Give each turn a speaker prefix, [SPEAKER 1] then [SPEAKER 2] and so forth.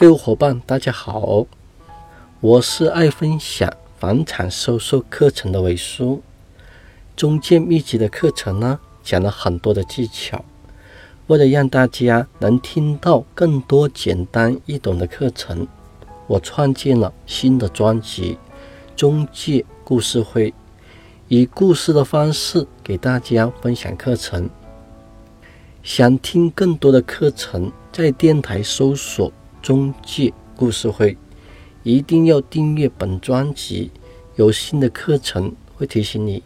[SPEAKER 1] 各位伙伴，大家好，我是爱分享房产销售课程的伟叔。中介秘籍的课程呢，讲了很多的技巧，为了让大家能听到更多简单易懂的课程，我创建了新的专辑《中介故事会》，以故事的方式给大家分享课程。想听更多的课程，在电台搜索。中介故事会，一定要订阅本专辑，有新的课程会提醒你。